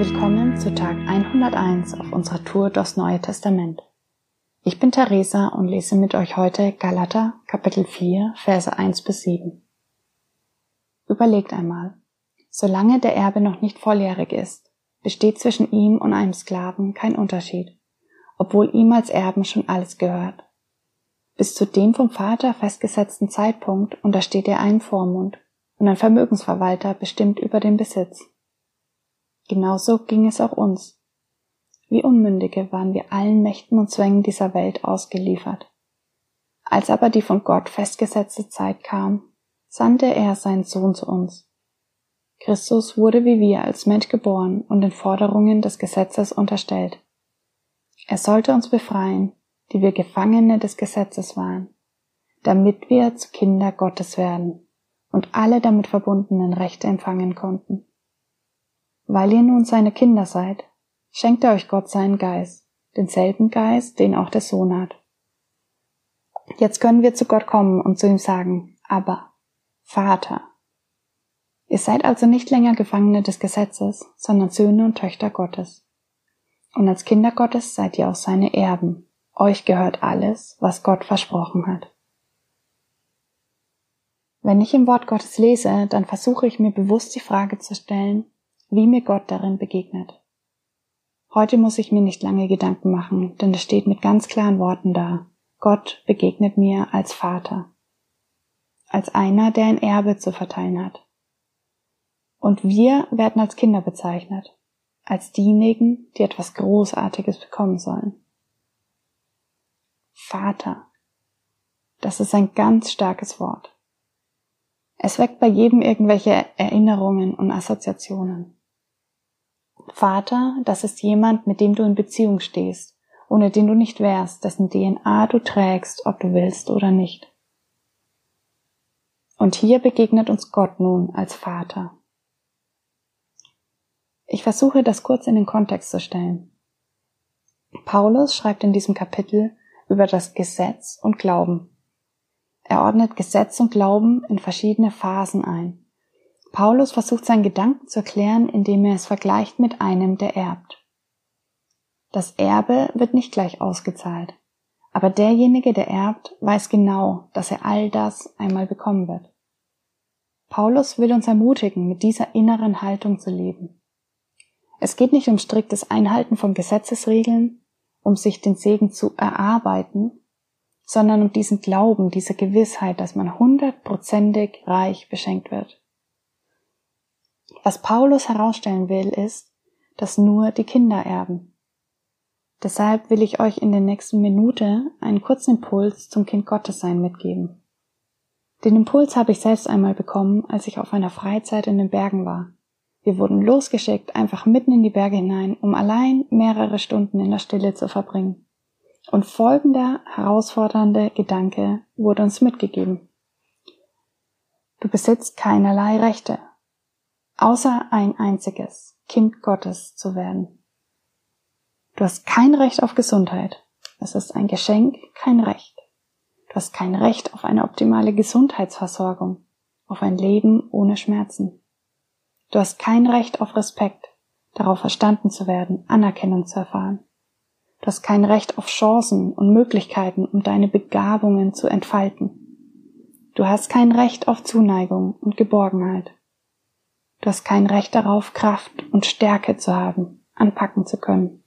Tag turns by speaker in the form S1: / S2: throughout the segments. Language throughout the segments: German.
S1: willkommen zu Tag 101 auf unserer Tour durchs Neue Testament. Ich bin Theresa und lese mit euch heute Galater Kapitel 4 Verse 1 bis 7. Überlegt einmal, solange der Erbe noch nicht volljährig ist, besteht zwischen ihm und einem Sklaven kein Unterschied, obwohl ihm als Erben schon alles gehört. Bis zu dem vom Vater festgesetzten Zeitpunkt untersteht er einem Vormund und ein Vermögensverwalter bestimmt über den Besitz. Genauso ging es auch uns. Wie Unmündige waren wir allen Mächten und Zwängen dieser Welt ausgeliefert. Als aber die von Gott festgesetzte Zeit kam, sandte er seinen Sohn zu uns. Christus wurde wie wir als Mensch geboren und den Forderungen des Gesetzes unterstellt. Er sollte uns befreien, die wir Gefangene des Gesetzes waren, damit wir zu Kinder Gottes werden und alle damit verbundenen Rechte empfangen konnten. Weil ihr nun seine Kinder seid, schenkt er euch Gott seinen Geist, denselben Geist, den auch der Sohn hat. Jetzt können wir zu Gott kommen und zu ihm sagen, aber Vater. Ihr seid also nicht länger Gefangene des Gesetzes, sondern Söhne und Töchter Gottes. Und als Kinder Gottes seid ihr auch seine Erben. Euch gehört alles, was Gott versprochen hat. Wenn ich im Wort Gottes lese, dann versuche ich mir bewusst die Frage zu stellen, wie mir Gott darin begegnet. Heute muss ich mir nicht lange Gedanken machen, denn es steht mit ganz klaren Worten da. Gott begegnet mir als Vater. Als einer, der ein Erbe zu verteilen hat. Und wir werden als Kinder bezeichnet. Als diejenigen, die etwas Großartiges bekommen sollen. Vater. Das ist ein ganz starkes Wort. Es weckt bei jedem irgendwelche Erinnerungen und Assoziationen. Vater, das ist jemand, mit dem du in Beziehung stehst, ohne den du nicht wärst, dessen DNA du trägst, ob du willst oder nicht. Und hier begegnet uns Gott nun als Vater. Ich versuche das kurz in den Kontext zu stellen. Paulus schreibt in diesem Kapitel über das Gesetz und Glauben. Er ordnet Gesetz und Glauben in verschiedene Phasen ein. Paulus versucht seinen Gedanken zu erklären, indem er es vergleicht mit einem, der erbt. Das Erbe wird nicht gleich ausgezahlt, aber derjenige, der erbt, weiß genau, dass er all das einmal bekommen wird. Paulus will uns ermutigen, mit dieser inneren Haltung zu leben. Es geht nicht um striktes Einhalten von Gesetzesregeln, um sich den Segen zu erarbeiten, sondern um diesen Glauben, diese Gewissheit, dass man hundertprozentig reich beschenkt wird. Was Paulus herausstellen will, ist, dass nur die Kinder erben. Deshalb will ich euch in der nächsten Minute einen kurzen Impuls zum Kind Gottes sein mitgeben. Den Impuls habe ich selbst einmal bekommen, als ich auf einer Freizeit in den Bergen war. Wir wurden losgeschickt, einfach mitten in die Berge hinein, um allein mehrere Stunden in der Stille zu verbringen. Und folgender herausfordernde Gedanke wurde uns mitgegeben. Du besitzt keinerlei Rechte, außer ein einziges Kind Gottes zu werden. Du hast kein Recht auf Gesundheit. Es ist ein Geschenk, kein Recht. Du hast kein Recht auf eine optimale Gesundheitsversorgung, auf ein Leben ohne Schmerzen. Du hast kein Recht auf Respekt, darauf verstanden zu werden, Anerkennung zu erfahren. Du hast kein Recht auf Chancen und Möglichkeiten, um deine Begabungen zu entfalten. Du hast kein Recht auf Zuneigung und Geborgenheit. Du hast kein Recht darauf, Kraft und Stärke zu haben, anpacken zu können.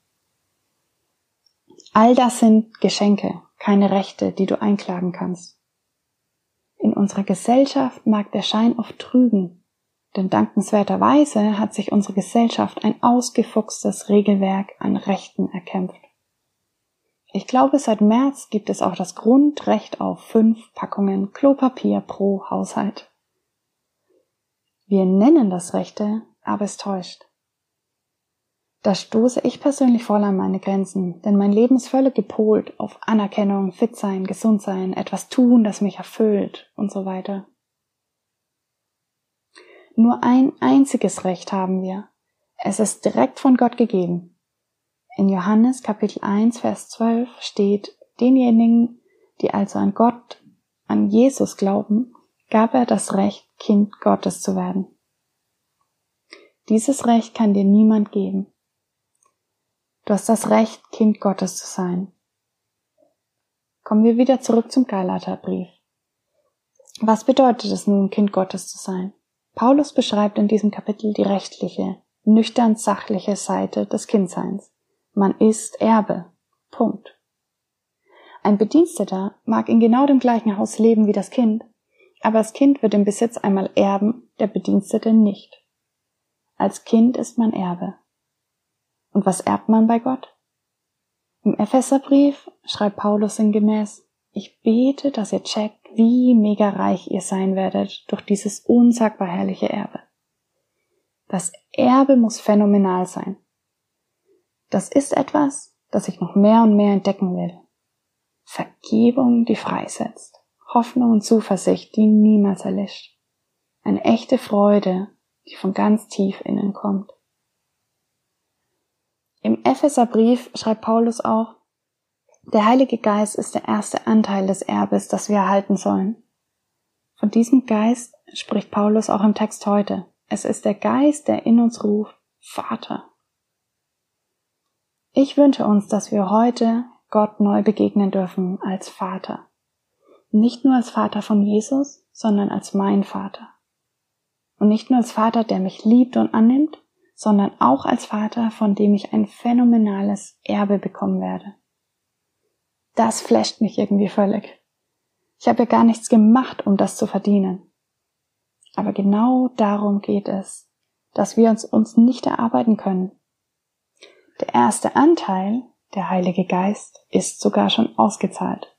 S1: All das sind Geschenke, keine Rechte, die du einklagen kannst. In unserer Gesellschaft mag der Schein oft trügen, denn dankenswerterweise hat sich unsere Gesellschaft ein ausgefuchstes Regelwerk an Rechten erkämpft. Ich glaube, seit März gibt es auch das Grundrecht auf fünf Packungen Klopapier pro Haushalt. Wir nennen das Rechte, aber es täuscht. Da stoße ich persönlich voll an meine Grenzen, denn mein Leben ist völlig gepolt auf Anerkennung, fit sein, gesund sein, etwas tun, das mich erfüllt und so weiter. Nur ein einziges Recht haben wir. Es ist direkt von Gott gegeben. In Johannes Kapitel 1, Vers 12 steht, denjenigen, die also an Gott, an Jesus glauben, gab er das Recht, Kind Gottes zu werden. Dieses Recht kann dir niemand geben. Du hast das Recht, Kind Gottes zu sein. Kommen wir wieder zurück zum Galaterbrief. Was bedeutet es nun, Kind Gottes zu sein? Paulus beschreibt in diesem Kapitel die rechtliche, nüchtern sachliche Seite des Kindseins. Man ist Erbe. Punkt. Ein Bediensteter mag in genau dem gleichen Haus leben wie das Kind, aber das Kind wird den Besitz einmal erben, der Bedienstete nicht. Als Kind ist man Erbe. Und was erbt man bei Gott? Im Epheserbrief schreibt Paulus sinngemäß, ich bete, dass ihr checkt, wie mega reich ihr sein werdet durch dieses unsagbar herrliche Erbe. Das Erbe muss phänomenal sein. Das ist etwas, das ich noch mehr und mehr entdecken will. Vergebung, die freisetzt. Hoffnung und Zuversicht, die niemals erlischt. Eine echte Freude, die von ganz tief innen kommt. Im Epheserbrief schreibt Paulus auch, der Heilige Geist ist der erste Anteil des Erbes, das wir erhalten sollen. Von diesem Geist spricht Paulus auch im Text heute. Es ist der Geist, der in uns ruft, Vater. Ich wünsche uns, dass wir heute Gott neu begegnen dürfen als Vater. Nicht nur als Vater von Jesus, sondern als mein Vater. Und nicht nur als Vater, der mich liebt und annimmt, sondern auch als Vater, von dem ich ein phänomenales Erbe bekommen werde. Das flasht mich irgendwie völlig. Ich habe ja gar nichts gemacht, um das zu verdienen. Aber genau darum geht es, dass wir uns, uns nicht erarbeiten können. Der erste Anteil, der Heilige Geist, ist sogar schon ausgezahlt.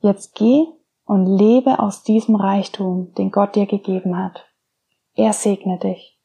S1: Jetzt geh und lebe aus diesem Reichtum, den Gott dir gegeben hat. Er segne dich.